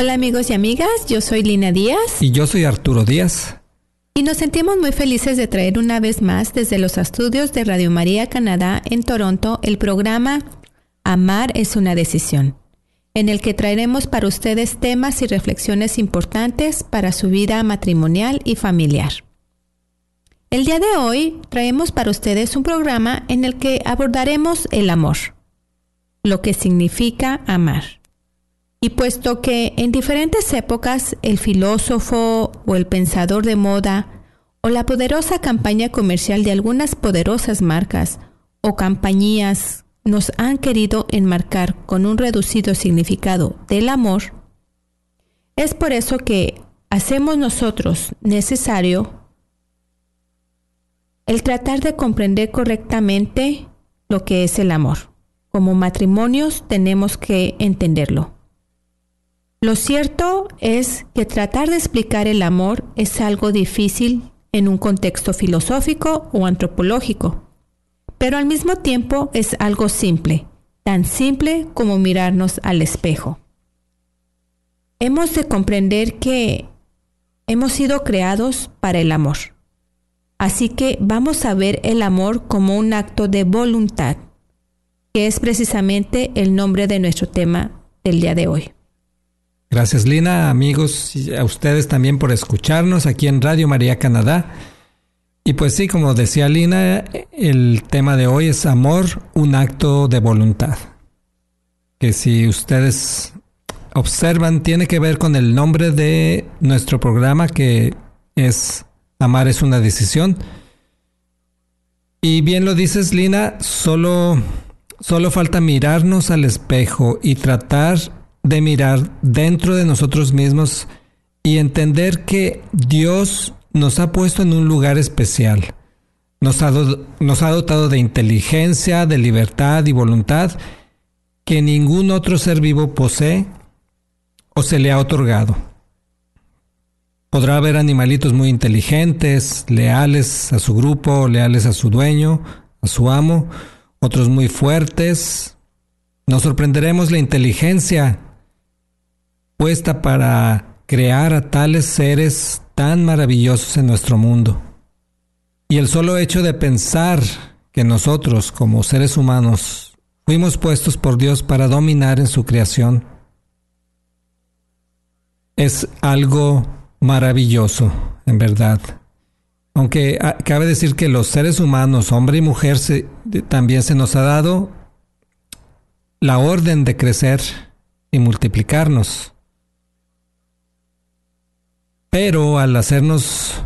Hola amigos y amigas, yo soy Lina Díaz Y yo soy Arturo Díaz. y nos sentimos muy felices de traer una vez más desde los estudios de Radio María Canadá en Toronto el programa Amar es una decisión, en el que traeremos para ustedes temas y reflexiones importantes para su vida matrimonial y familiar. El día de hoy traemos para ustedes un programa en el que abordaremos el amor, lo que significa amar. Y puesto que en diferentes épocas el filósofo o el pensador de moda o la poderosa campaña comercial de algunas poderosas marcas o compañías nos han querido enmarcar con un reducido significado del amor, es por eso que hacemos nosotros necesario el tratar de comprender correctamente lo que es el amor. Como matrimonios tenemos que entenderlo. Lo cierto es que tratar de explicar el amor es algo difícil en un contexto filosófico o antropológico, pero al mismo tiempo es algo simple, tan simple como mirarnos al espejo. Hemos de comprender que hemos sido creados para el amor, así que vamos a ver el amor como un acto de voluntad, que es precisamente el nombre de nuestro tema del día de hoy. Gracias Lina, amigos, y a ustedes también por escucharnos aquí en Radio María Canadá. Y pues sí, como decía Lina, el tema de hoy es amor, un acto de voluntad. Que si ustedes observan, tiene que ver con el nombre de nuestro programa que es Amar es una decisión. Y bien lo dices, Lina, solo, solo falta mirarnos al espejo y tratar de mirar dentro de nosotros mismos y entender que Dios nos ha puesto en un lugar especial. Nos ha, nos ha dotado de inteligencia, de libertad y voluntad que ningún otro ser vivo posee o se le ha otorgado. Podrá haber animalitos muy inteligentes, leales a su grupo, leales a su dueño, a su amo, otros muy fuertes. Nos sorprenderemos la inteligencia puesta para crear a tales seres tan maravillosos en nuestro mundo. Y el solo hecho de pensar que nosotros, como seres humanos, fuimos puestos por Dios para dominar en su creación, es algo maravilloso, en verdad. Aunque ah, cabe decir que los seres humanos, hombre y mujer, se- también se nos ha dado la orden de crecer y multiplicarnos. Pero al hacernos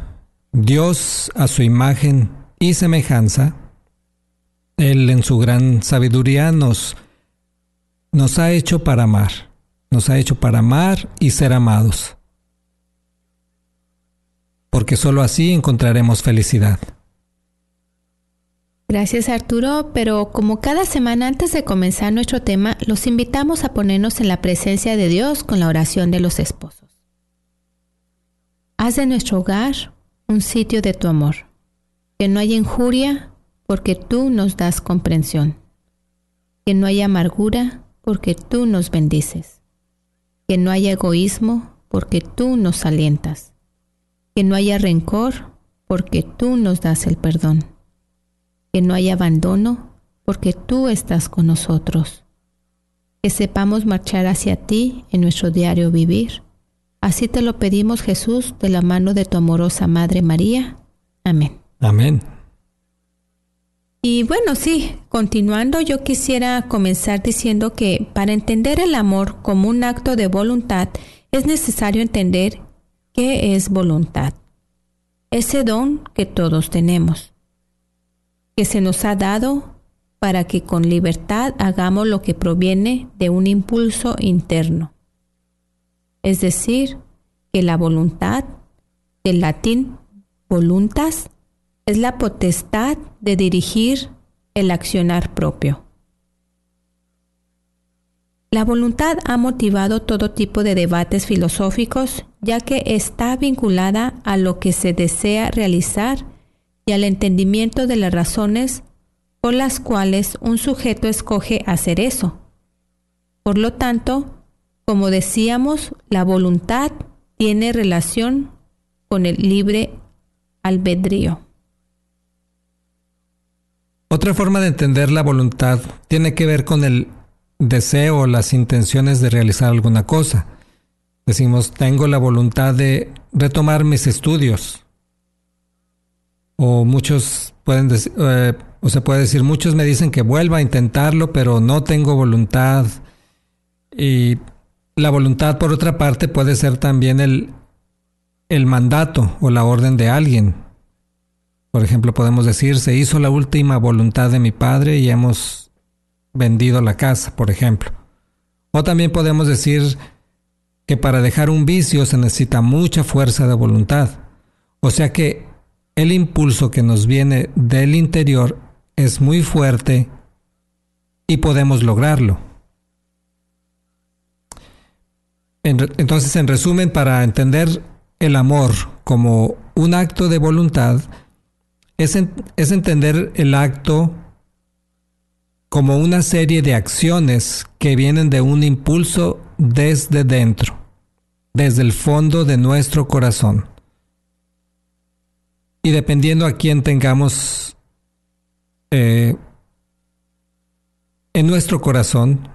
Dios a su imagen y semejanza, Él en su gran sabiduría nos, nos ha hecho para amar, nos ha hecho para amar y ser amados. Porque sólo así encontraremos felicidad. Gracias Arturo, pero como cada semana antes de comenzar nuestro tema, los invitamos a ponernos en la presencia de Dios con la oración de los esposos. Haz de nuestro hogar un sitio de tu amor, que no haya injuria porque tú nos das comprensión, que no haya amargura porque tú nos bendices, que no haya egoísmo porque tú nos alientas, que no haya rencor porque tú nos das el perdón que no hay abandono, porque tú estás con nosotros. Que sepamos marchar hacia ti en nuestro diario vivir. Así te lo pedimos Jesús de la mano de tu amorosa Madre María. Amén. Amén. Y bueno, sí, continuando, yo quisiera comenzar diciendo que para entender el amor como un acto de voluntad es necesario entender qué es voluntad. Ese don que todos tenemos, que se nos ha dado para que con libertad hagamos lo que proviene de un impulso interno. Es decir, que la voluntad, del latín voluntas, es la potestad de dirigir el accionar propio. La voluntad ha motivado todo tipo de debates filosóficos ya que está vinculada a lo que se desea realizar y al entendimiento de las razones por las cuales un sujeto escoge hacer eso. Por lo tanto, como decíamos, la voluntad tiene relación con el libre albedrío. Otra forma de entender la voluntad tiene que ver con el deseo o las intenciones de realizar alguna cosa. Decimos, tengo la voluntad de retomar mis estudios. O muchos pueden decir, eh, o se puede decir, muchos me dicen que vuelva a intentarlo, pero no tengo voluntad. Y la voluntad, por otra parte, puede ser también el, el mandato o la orden de alguien. Por ejemplo, podemos decir, se hizo la última voluntad de mi padre y hemos vendido la casa, por ejemplo. O también podemos decir que para dejar un vicio se necesita mucha fuerza de voluntad. O sea que el impulso que nos viene del interior es muy fuerte y podemos lograrlo. Entonces, en resumen, para entender el amor como un acto de voluntad, es, entender el acto como una serie de acciones que vienen de un impulso desde dentro, desde el fondo de nuestro corazón. Y dependiendo a quién tengamos eh, en nuestro corazón,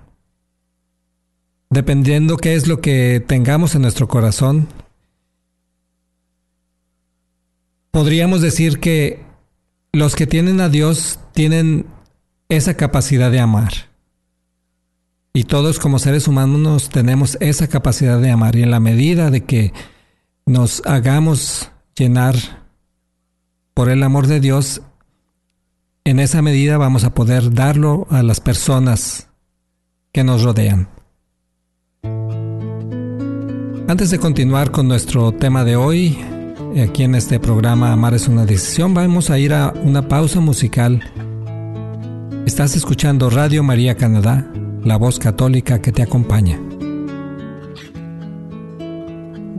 dependiendo qué es lo que tengamos en nuestro corazón, podríamos decir que los que tienen a Dios tienen esa capacidad de amar. Y todos como seres humanos tenemos esa capacidad de amar. Y en la medida de que nos hagamos llenar por el amor de Dios, en esa medida vamos a poder darlo a las personas que nos rodean. Antes de continuar con nuestro tema de hoy, aquí en este programa Amar es una decisión. Vamos a ir a una pausa musical. Estás escuchando Radio María Canadá, la voz católica que te acompaña.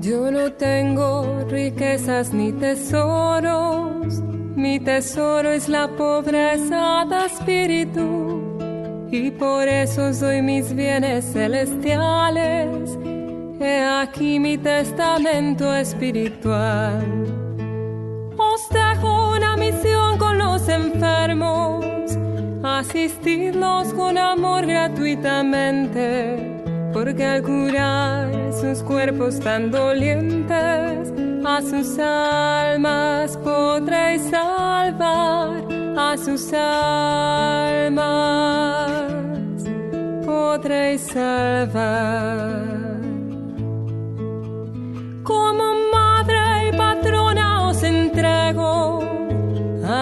Yo no tengo riquezas ni tesoros, mi tesoro es la pobreza de espíritu, y por eso doy mis bienes celestiales He aquí mi testamento espiritual. Os dejo una misión con los enfermos, asistidlos con amor gratuitamente, porque al curar sus cuerpos tan dolientes, a sus almas podréis salvar, a sus almas podréis salvar.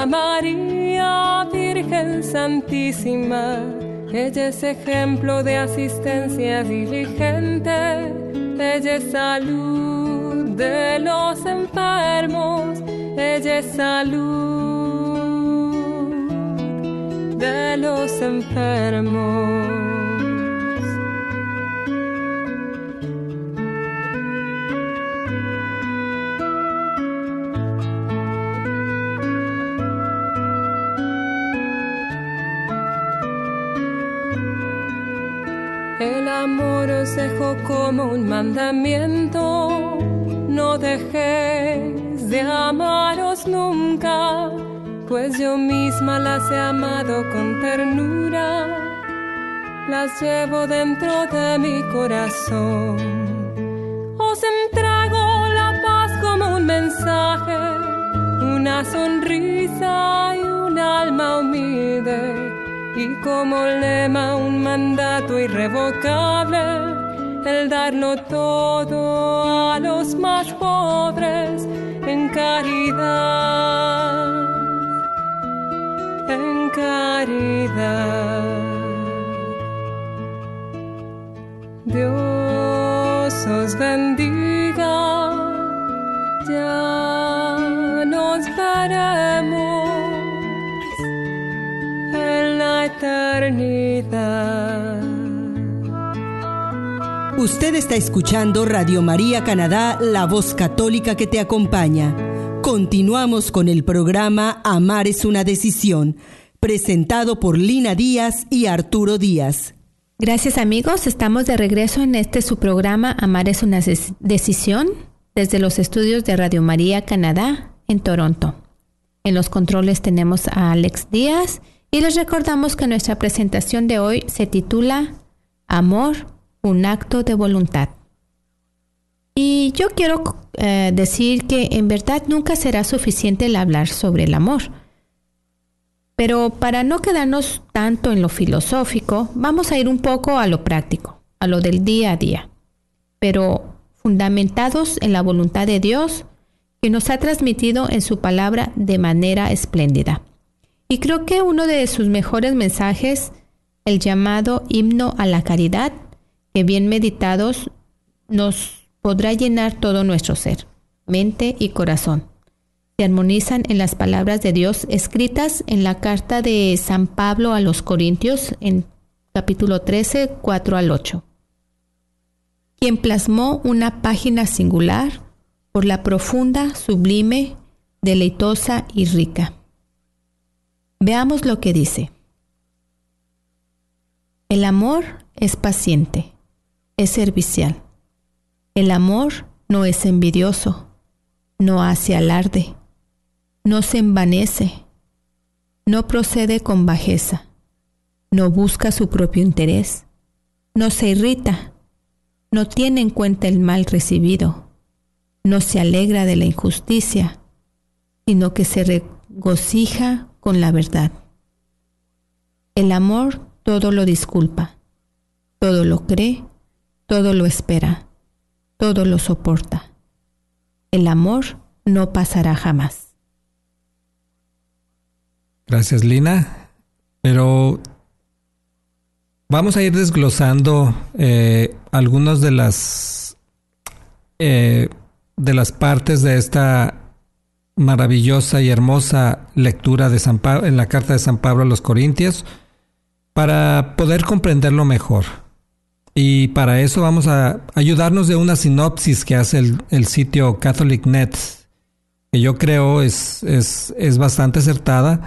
María Virgen Santísima. Ella es ejemplo de asistencia diligente, ella es salud de los enfermos, ella es salud de los enfermos. Amor os dejo como un mandamiento, no dejéis de amaros nunca, pues yo misma las he amado con ternura, las llevo dentro de mi corazón. Os entrego la paz como un mensaje, una sonrisa y un alma humilde, y como lema un mandato irrevocable el darlo todo a los más pobres en caridad, en caridad. Dios os bendiga, ya nos veremos Usted está escuchando Radio María Canadá, la voz católica que te acompaña. Continuamos con el programa Amar es una decisión, presentado por Lina Díaz y Arturo Díaz. Gracias amigos, estamos de regreso en este su programa Amar es una decisión desde los estudios de Radio María Canadá en Toronto. En los controles tenemos a Alex Díaz y les recordamos que nuestra presentación de hoy se titula Amor un acto de voluntad. Y yo quiero eh, decir que en verdad nunca será suficiente el hablar sobre el amor. Pero para no quedarnos tanto en lo filosófico, vamos a ir un poco a lo práctico, a lo del día a día, pero fundamentados en la voluntad de Dios que nos ha transmitido en su palabra de manera espléndida. Y creo que uno de sus mejores mensajes, el llamado himno a la caridad, que bien meditados nos podrá llenar todo nuestro ser, mente y corazón. Se armonizan en las palabras de Dios escritas en la carta de San Pablo a los Corintios en capítulo 13, 4 al 8, quien plasmó una página singular por la profunda, sublime, deleitosa y rica. Veamos lo que dice. El amor es paciente es servicial. El amor no es envidioso, no hace alarde, no se envanece, no procede con bajeza, no busca su propio interés, no se irrita, no tiene en cuenta el mal recibido, no se alegra de la injusticia, sino que se regocija con la verdad. El amor todo lo disculpa, todo lo cree, todo lo espera, todo lo soporta. El amor no pasará jamás. Gracias, Lina. Pero vamos a ir desglosando eh, algunas de las eh, de las partes de esta maravillosa y hermosa lectura de San Pablo, en la carta de San Pablo a los Corintios para poder comprenderlo mejor. Y para eso vamos a ayudarnos de una sinopsis que hace el, sitio CatholicNet, que yo creo es, es, bastante acertada.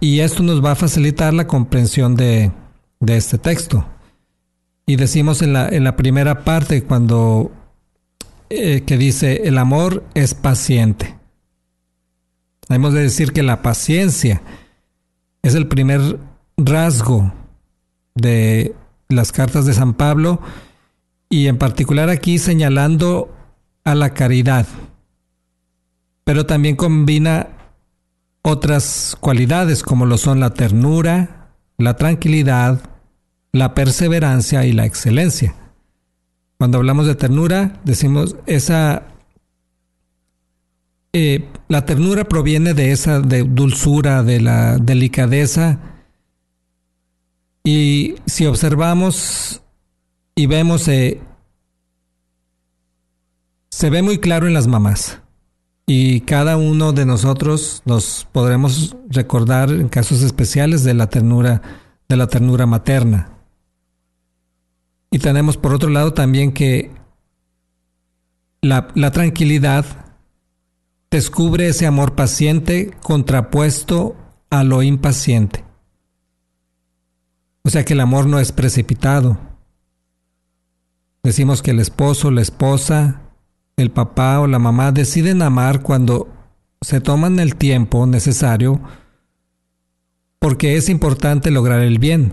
Y esto nos va a facilitar la comprensión de, este texto. Y decimos en la, en la primera parte cuando eh, que dice el amor es paciente. Hemos de decir que la paciencia es el primer rasgo de las cartas de San Pablo y en particular aquí señalando a la caridad, pero también combina otras cualidades como lo son la ternura, la tranquilidad, la perseverancia y la excelencia. Cuando hablamos de ternura, decimos esa... Eh, la ternura proviene de esa de dulzura, de la delicadeza, y si observamos y vemos, eh, se ve muy claro en las mamás. Y cada uno de nosotros nos podremos recordar en casos especiales de la ternura, de la ternura materna. Y tenemos por otro lado también que la, la tranquilidad descubre ese amor paciente contrapuesto a lo impaciente. O sea que el amor no es precipitado. Decimos que el esposo, la esposa, el papá o la mamá deciden amar cuando se toman el tiempo necesario porque es importante lograr el bien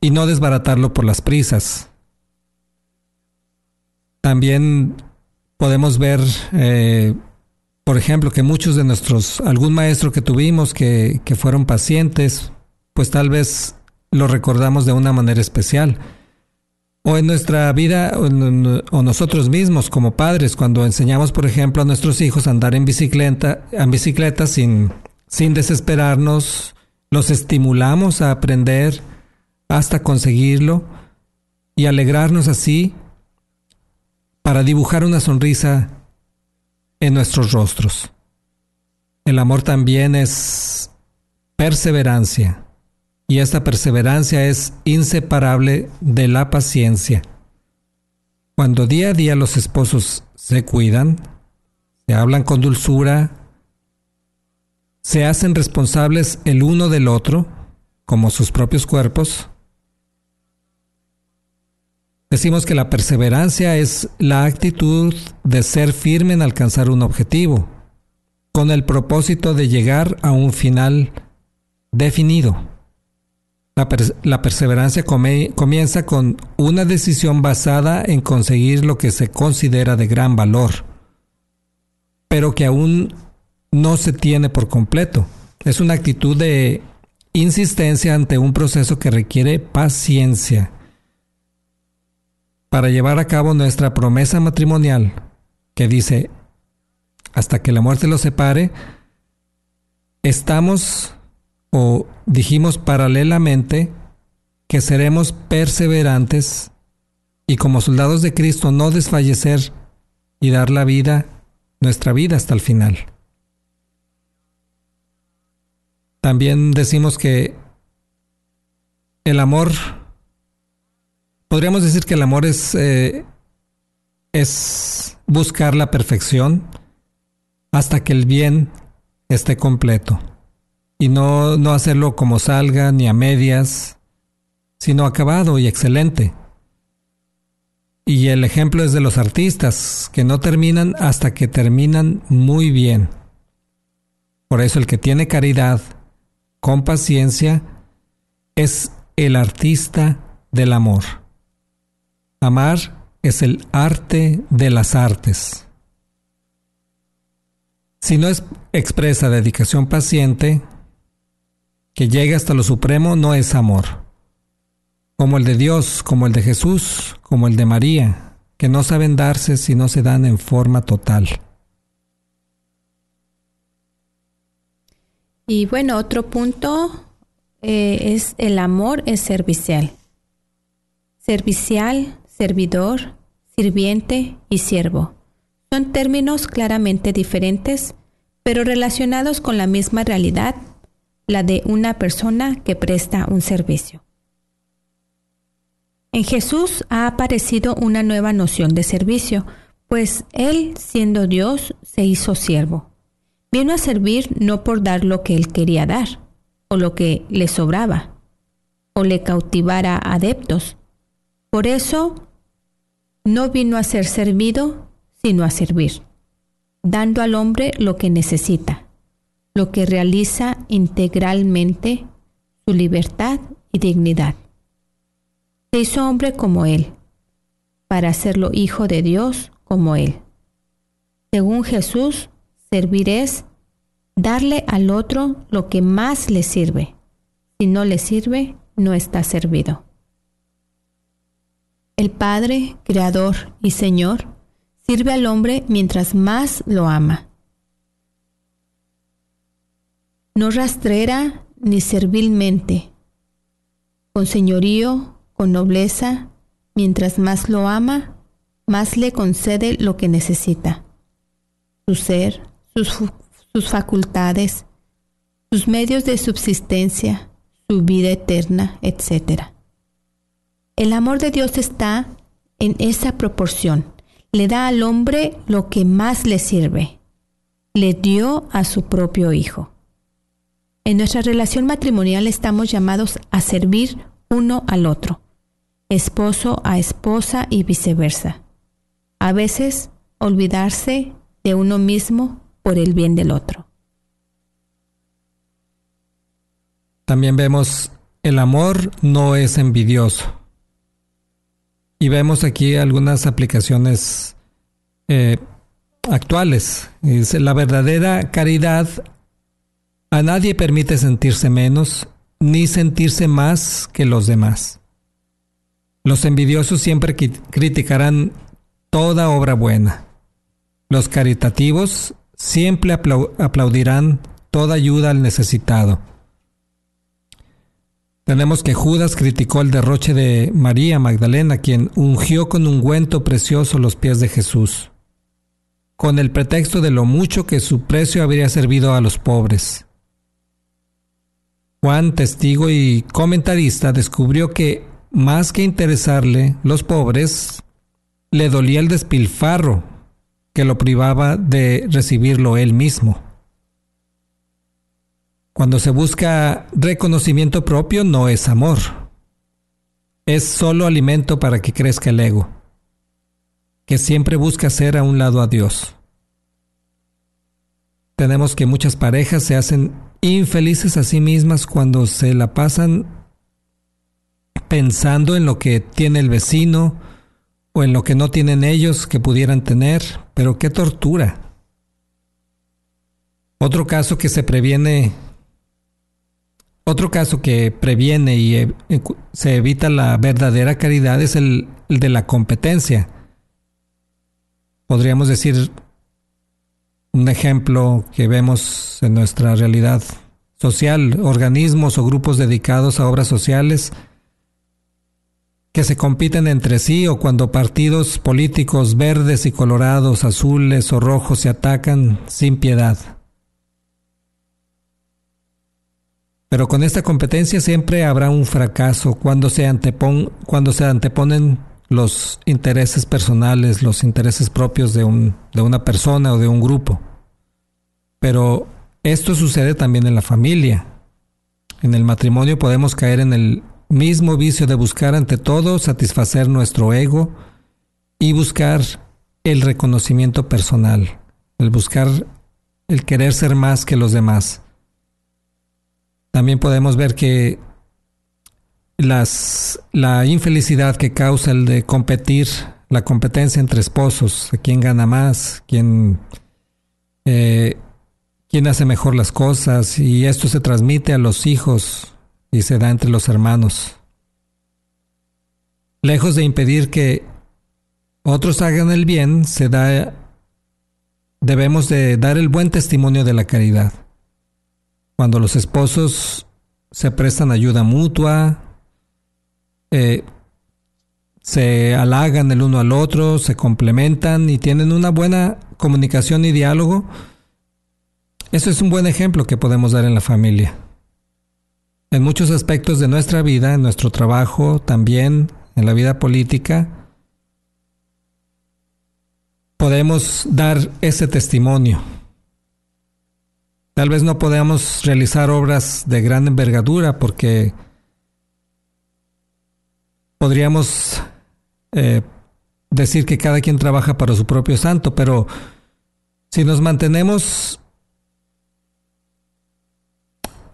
y no desbaratarlo por las prisas. También podemos ver, eh, por ejemplo, que muchos de nuestros, algún maestro que tuvimos que, que fueron pacientes, pues tal vez lo recordamos de una manera especial. O en nuestra vida, o, nosotros mismos como padres, cuando enseñamos, por ejemplo, a nuestros hijos a andar en bicicleta, en bicicleta sin, sin desesperarnos, los estimulamos a aprender hasta conseguirlo y alegrarnos así para dibujar una sonrisa en nuestros rostros. El amor también es perseverancia y esta perseverancia es inseparable de la paciencia. Cuando día a día los esposos se cuidan, se hablan con dulzura, se hacen responsables el uno del otro, como sus propios cuerpos, decimos que la perseverancia es la actitud de ser firme en alcanzar un objetivo, con el propósito de llegar a un final definido. La, perseverancia comienza con una decisión basada en conseguir lo que se considera de gran valor, pero que aún no se tiene por completo. Es una actitud de insistencia ante un proceso que requiere paciencia. Para llevar a cabo nuestra promesa matrimonial, que dice, hasta que la muerte los separe, estamos o dijimos paralelamente que seremos perseverantes y como soldados de Cristo no desfallecer y dar la vida, nuestra vida hasta el final. También decimos que el amor, podríamos decir que el amor es, eh, es buscar la perfección hasta que el bien esté completo y no, no hacerlo como salga ni a medias, sino acabado y excelente. Y el ejemplo es de los artistas, que no terminan hasta que terminan muy bien. Por eso el que tiene caridad, con paciencia, es el artista del amor. Amar es el arte de las artes. Si no es expresa dedicación paciente, que llega hasta lo supremo no es amor, como el de Dios, como el de Jesús, como el de María, que no saben darse si no se dan en forma total. Y bueno, otro punto eh, es el amor es servicial. Servicial, servidor, sirviente y siervo. Son términos claramente diferentes, pero relacionados con la misma realidad la de una persona que presta un servicio. En Jesús ha aparecido una nueva noción de servicio, pues Él, siendo Dios, se hizo siervo. Vino a servir no por dar lo que Él quería dar, o lo que le sobraba, o le cautivara adeptos. Por eso, no vino a ser servido, sino a servir, dando al hombre lo que necesita lo que realiza integralmente su libertad y dignidad. Se hizo hombre como Él, para hacerlo hijo de Dios como Él. Según Jesús, servir es darle al otro lo que más le sirve. Si no le sirve, no está servido. El Padre, Creador y Señor, sirve al hombre mientras más lo ama no rastrera ni servilmente, con señorío, con nobleza, mientras más lo ama, más le concede lo que necesita. Su ser, sus, facultades, sus medios de subsistencia, su vida eterna, etc. El amor de Dios está en esa proporción. Le da al hombre lo que más le sirve. Le dio a su propio Hijo. En nuestra relación matrimonial estamos llamados a servir uno al otro, esposo a esposa y viceversa. A veces olvidarse de uno mismo por el bien del otro. También vemos el amor no es envidioso. Y vemos aquí algunas aplicaciones eh, actuales. Dice, la verdadera caridad a nadie permite sentirse menos ni sentirse más que los demás. Los envidiosos siempre criticarán toda obra buena. Los caritativos siempre aplaudirán toda ayuda al necesitado. Tenemos que Judas criticó el derroche de María Magdalena, quien ungió con ungüento precioso los pies de Jesús, con el pretexto de lo mucho que su precio habría servido a los pobres. Juan, testigo y comentarista, descubrió que, más que interesarle los pobres, le dolía el despilfarro que lo privaba de recibirlo él mismo. Cuando se busca reconocimiento propio no es amor. Es solo alimento para que crezca el ego, que siempre busca hacer a un lado a Dios. Tenemos que muchas parejas se hacen infelices a sí mismas cuando se la pasan pensando en lo que tiene el vecino o en lo que no tienen ellos que pudieran tener, pero qué tortura. Otro caso que se previene, otro caso que previene y e, se evita la verdadera caridad es el, el de la competencia. Podríamos decir un ejemplo que vemos en nuestra realidad social, organismos o grupos dedicados a obras sociales que se compiten entre sí o cuando partidos políticos verdes y colorados, azules o rojos se atacan sin piedad. Pero con esta competencia siempre habrá un fracaso cuando se, antepon, cuando se anteponen los intereses personales, los intereses propios de, un, de una persona o de un grupo. Pero esto sucede también en la familia. En el matrimonio podemos caer en el mismo vicio de buscar ante todo satisfacer nuestro ego y buscar el reconocimiento personal, el buscar el querer ser más que los demás. También podemos ver que las, la infelicidad que causa el de competir, la competencia entre esposos, quién gana más, quién, eh, quién hace mejor las cosas, y esto se transmite a los hijos y se da entre los hermanos. Lejos de impedir que otros hagan el bien, se da debemos de dar el buen testimonio de la caridad. Cuando los esposos se prestan ayuda mutua, eh, se halagan el uno al otro, se complementan y tienen una buena comunicación y diálogo, eso es un buen ejemplo que podemos dar en la familia. En muchos aspectos de nuestra vida, en nuestro trabajo, también en la vida política, podemos dar ese testimonio. Tal vez no podamos realizar obras de gran envergadura porque podríamos eh, decir que cada quien trabaja para su propio santo, pero si nos mantenemos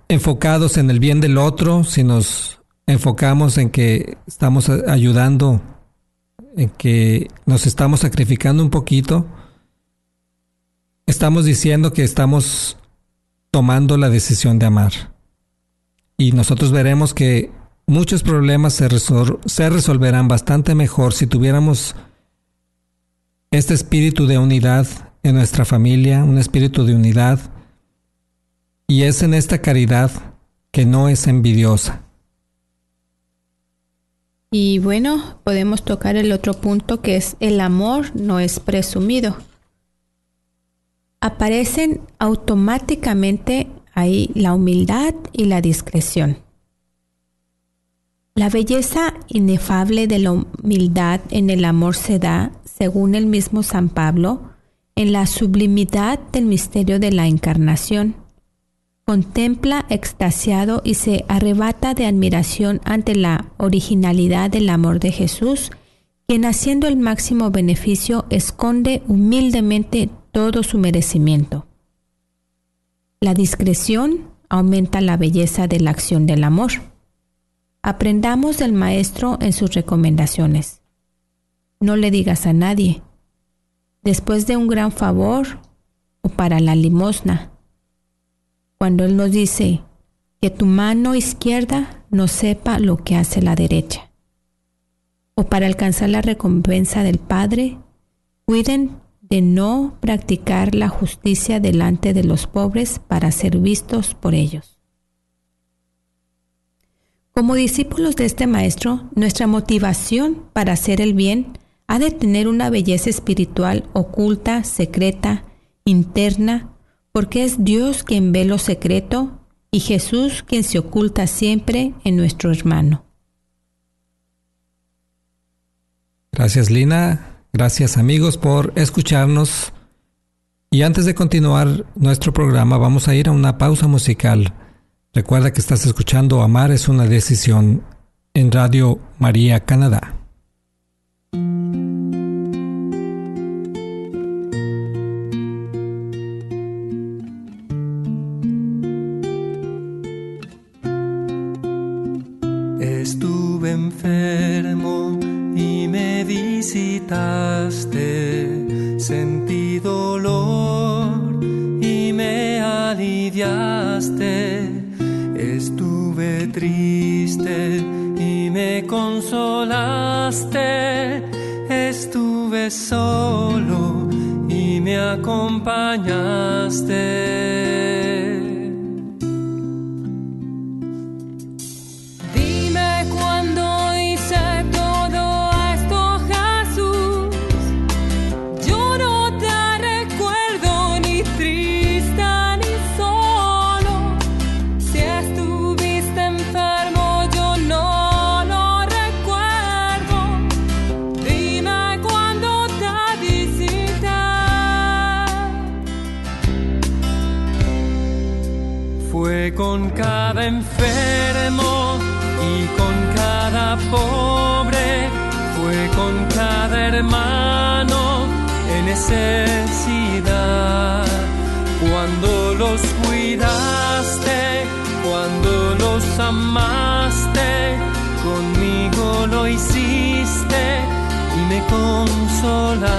enfocados en el bien del otro, si nos enfocamos en que estamos ayudando, en que nos estamos sacrificando un poquito, estamos diciendo que estamos tomando la decisión de amar. Y nosotros veremos que muchos problemas se, resolverán bastante mejor si tuviéramos este espíritu de unidad en nuestra familia, un espíritu de unidad, y es en esta caridad que no es envidiosa. Y bueno, podemos tocar el otro punto que es el amor no es presumido. Aparecen automáticamente ahí la humildad y la discreción. La belleza inefable de la humildad en el amor se da, según el mismo San Pablo, en la sublimidad del misterio de la encarnación. Contempla extasiado y se arrebata de admiración ante la originalidad del amor de Jesús, quien haciendo el máximo beneficio esconde humildemente todo su merecimiento. La discreción aumenta la belleza de la acción del amor. Aprendamos del Maestro en sus recomendaciones. No le digas a nadie, después de un gran favor o para la limosna. Cuando Él nos dice que tu mano izquierda no sepa lo que hace la derecha. O para alcanzar la recompensa del Padre, cuiden de no practicar la justicia delante de los pobres para ser vistos por ellos. Como discípulos de este Maestro, nuestra motivación para hacer el bien ha de tener una belleza espiritual oculta, secreta, interna, porque es Dios quien ve lo secreto y Jesús quien se oculta siempre en nuestro hermano. Gracias Lina. Gracias amigos por escucharnos. Y antes de continuar nuestro programa vamos a ir a una pausa musical. Recuerda que estás escuchando Amar es una decisión en Radio María Canadá. Enfermo y con cada pobre, fue con cada hermano en necesidad. Cuando los cuidaste, cuando los amaste, conmigo lo hiciste y me consolaste.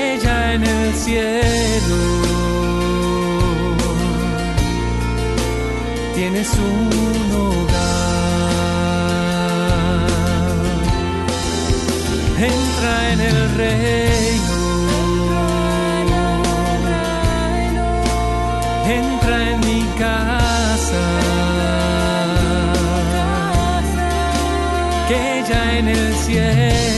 estrella en el cielo. Tienes un hogar. Entra en el reino. Entra en mi casa. Que ya en el cielo.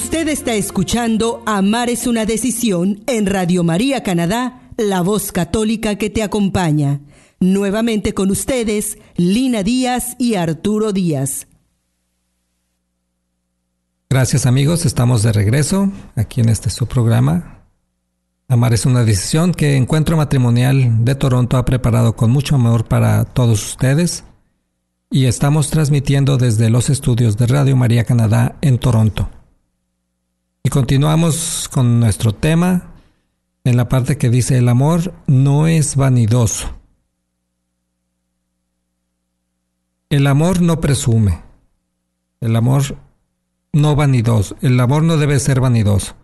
Usted está escuchando Amar es una decisión en Radio María Canadá, la voz católica que te acompaña. Nuevamente con ustedes, Lina Díaz y Arturo Díaz. Gracias amigos, estamos de regreso aquí en este su programa. Amar es una decisión que Encuentro Matrimonial de Toronto ha preparado con mucho amor para todos ustedes y estamos transmitiendo desde los estudios de Radio María Canadá en Toronto. Continuamos con nuestro tema en la parte que dice el amor no es vanidoso. El amor no presume. El amor no vanidoso. El amor no debe ser vanidoso.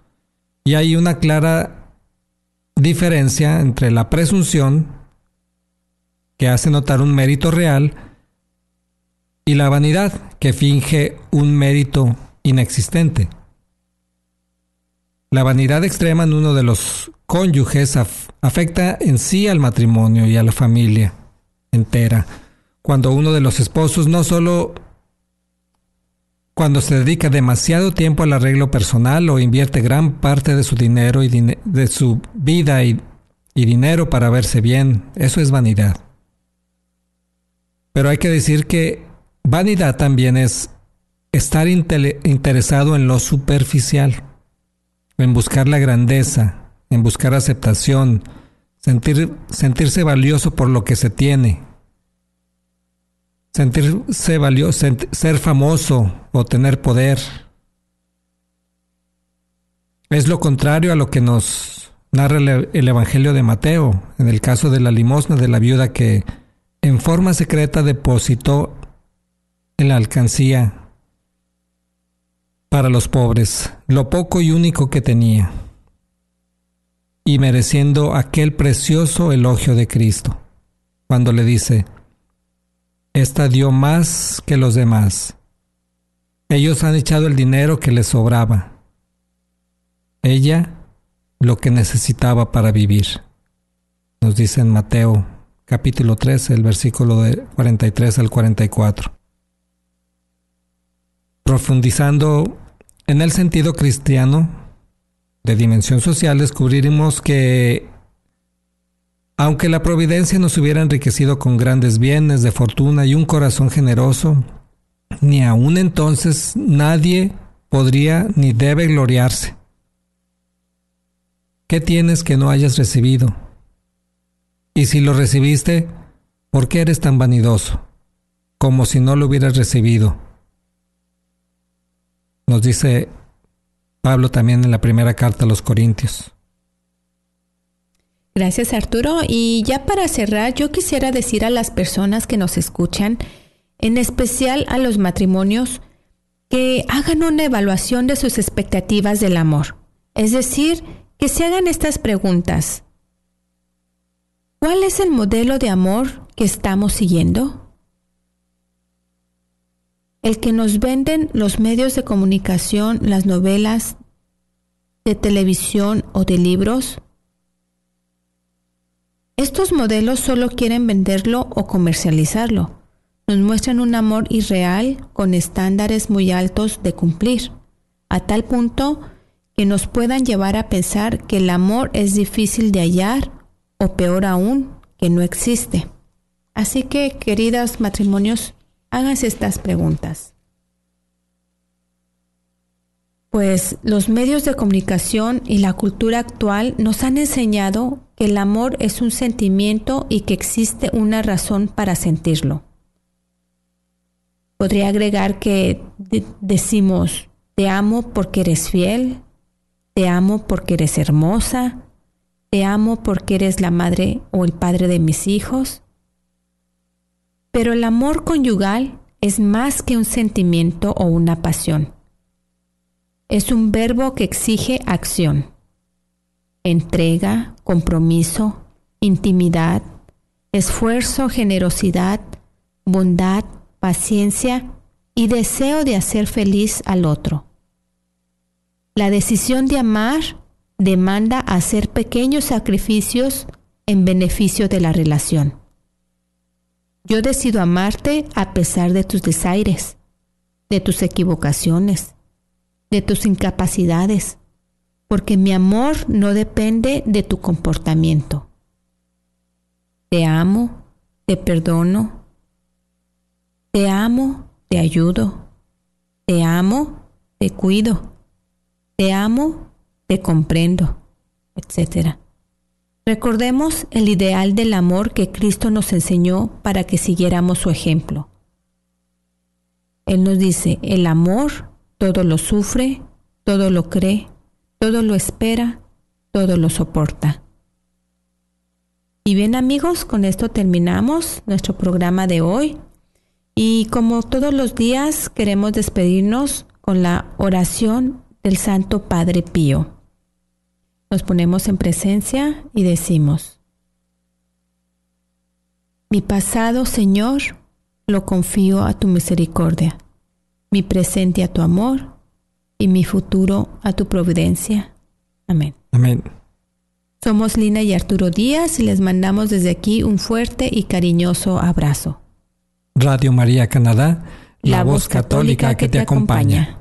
Y hay una clara diferencia entre la presunción, que hace notar un mérito real, y la vanidad, que finge un mérito inexistente. La vanidad extrema en uno de los cónyuges afecta en sí al matrimonio y a la familia entera. Cuando uno de los esposos no solo cuando se dedica demasiado tiempo al arreglo personal o invierte gran parte de su dinero y de su vida y, dinero para verse bien, eso es vanidad. Pero hay que decir que vanidad también es estar interesado en lo superficial, en buscar la grandeza, en buscar aceptación, sentir, sentirse valioso por lo que se tiene, sentirse valioso, ser famoso o tener poder. Es lo contrario a lo que nos narra el Evangelio de Mateo, en el caso de la limosna de la viuda que en forma secreta depositó en la alcancía para los pobres lo poco y único que tenía, y mereciendo aquel precioso elogio de Cristo, cuando le dice, esta dio más que los demás. Ellos han echado el dinero que les sobraba. Ella lo que necesitaba para vivir. Nos dice en Mateo capítulo 13, el versículo de 43 al 44. Profundizando en el sentido cristiano de dimensión social, descubriremos que aunque la providencia nos hubiera enriquecido con grandes bienes de fortuna y un corazón generoso, ni aun entonces nadie podría ni debe gloriarse. ¿Qué tienes que no hayas recibido? Y si lo recibiste, ¿por qué eres tan vanidoso? Como si no lo hubieras recibido. Nos dice Pablo también en la primera carta a los Corintios. Gracias Arturo. Y ya para cerrar, yo quisiera decir a las personas que nos escuchan, en especial a los matrimonios, que hagan una evaluación de sus expectativas del amor. Es decir, que se hagan estas preguntas. ¿Cuál es el modelo de amor que estamos siguiendo? El que nos venden los medios de comunicación, las novelas de televisión o de libros, estos modelos solo quieren venderlo o comercializarlo. Nos muestran un amor irreal con estándares muy altos de cumplir, a tal punto que nos puedan llevar a pensar que el amor es difícil de hallar o peor aún, que no existe. Así que, queridas matrimonios, háganse estas preguntas. Pues los medios de comunicación y la cultura actual nos han enseñado que el amor es un sentimiento y que existe una razón para sentirlo. Podría agregar que decimos, te amo porque eres fiel, te amo porque eres hermosa, te amo porque eres la madre o el padre de mis hijos. Pero el amor conyugal es más que un sentimiento o una pasión es un verbo que exige acción, entrega, compromiso, intimidad, esfuerzo, generosidad, bondad, paciencia y deseo de hacer feliz al otro. La decisión de amar demanda hacer pequeños sacrificios en beneficio de la relación. Yo decido amarte a pesar de tus desaires, de tus equivocaciones, de tus incapacidades, porque mi amor no depende de tu comportamiento. Te amo, te perdono, te amo, te ayudo, te amo, te cuido, te amo, te comprendo, etc. Recordemos el ideal del amor que Cristo nos enseñó para que siguiéramos su ejemplo. Él nos dice, el amor todo lo sufre, todo lo cree, todo lo espera, todo lo soporta. Y bien amigos, con esto terminamos nuestro programa de hoy. Y como todos los días queremos despedirnos con la oración del Santo Padre Pío. Nos ponemos en presencia y decimos, mi pasado, Señor, lo confío a tu misericordia, mi presente a tu amor y mi futuro a tu providencia. Amén. Amén. Somos Lina y Arturo Díaz y les mandamos desde aquí un fuerte y cariñoso abrazo. Radio María Canadá, la, voz católica, que, te acompaña.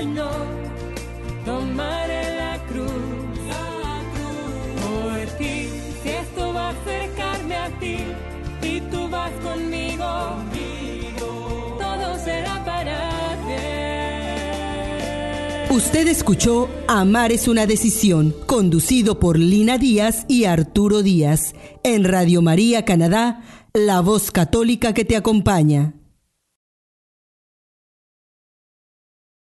Señor, tomaré la cruz, la cruz por ti. Si esto va a acercarme a ti y tú vas conmigo, todo será para bien. Usted escuchó Amar es una decisión, conducido por Lina Díaz y Arturo Díaz, en Radio María Canadá, la voz católica que te acompaña.